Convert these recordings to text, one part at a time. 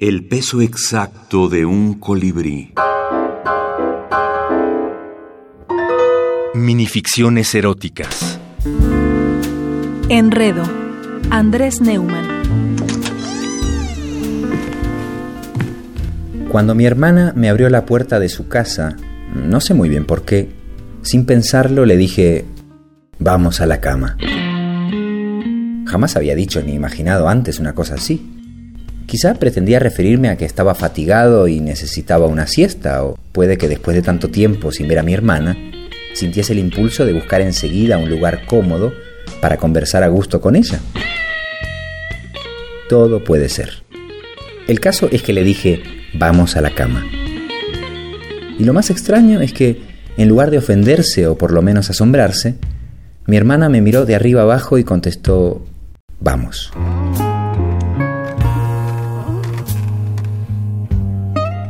El peso exacto de un colibrí. Minificciones eróticas. Enredo. Andrés Neumann. Cuando mi hermana me abrió la puerta de su casa, no sé muy bien por qué, sin pensarlo le dije, vamos a la cama. Jamás había dicho ni imaginado antes una cosa así. Quizá pretendía referirme a que estaba fatigado y necesitaba una siesta, o puede que después de tanto tiempo sin ver a mi hermana, sintiese el impulso de buscar enseguida un lugar cómodo para conversar a gusto con ella. Todo puede ser. El caso es que le dije, vamos a la cama. Y lo más extraño es que, en lugar de ofenderse o por lo menos asombrarse, mi hermana me miró de arriba abajo y contestó, vamos.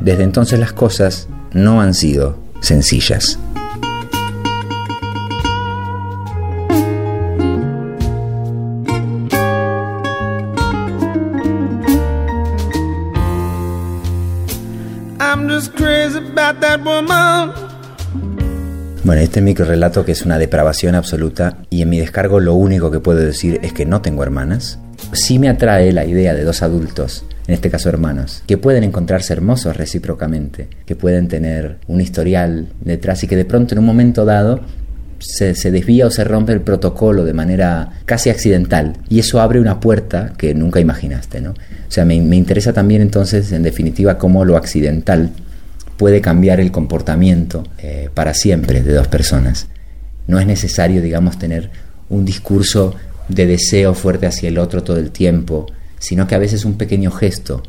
Desde entonces las cosas no han sido sencillas. Bueno, este micro relato que es una depravación absoluta y en mi descargo lo único que puedo decir es que no tengo hermanas. Sí me atrae la idea de dos adultos en este caso hermanos, que pueden encontrarse hermosos recíprocamente, que pueden tener un historial detrás y que de pronto en un momento dado se, desvía o se rompe el protocolo de manera casi accidental y eso abre una puerta que nunca imaginaste, ¿no? O sea, me, interesa también entonces, en definitiva, cómo lo accidental puede cambiar el comportamiento eh, para siempre de dos personas. No es necesario, digamos, tener un discurso de deseo fuerte hacia el otro todo el tiempo, sino que a veces un pequeño gesto,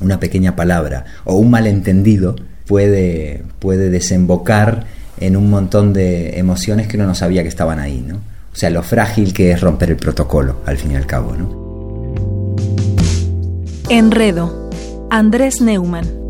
una pequeña palabra o un malentendido puede, puede desembocar en un montón de emociones que uno no sabía que estaban ahí, ¿no? O sea, lo frágil que es romper el protocolo, al fin y al cabo, ¿no? Enredo. Andrés Neumann.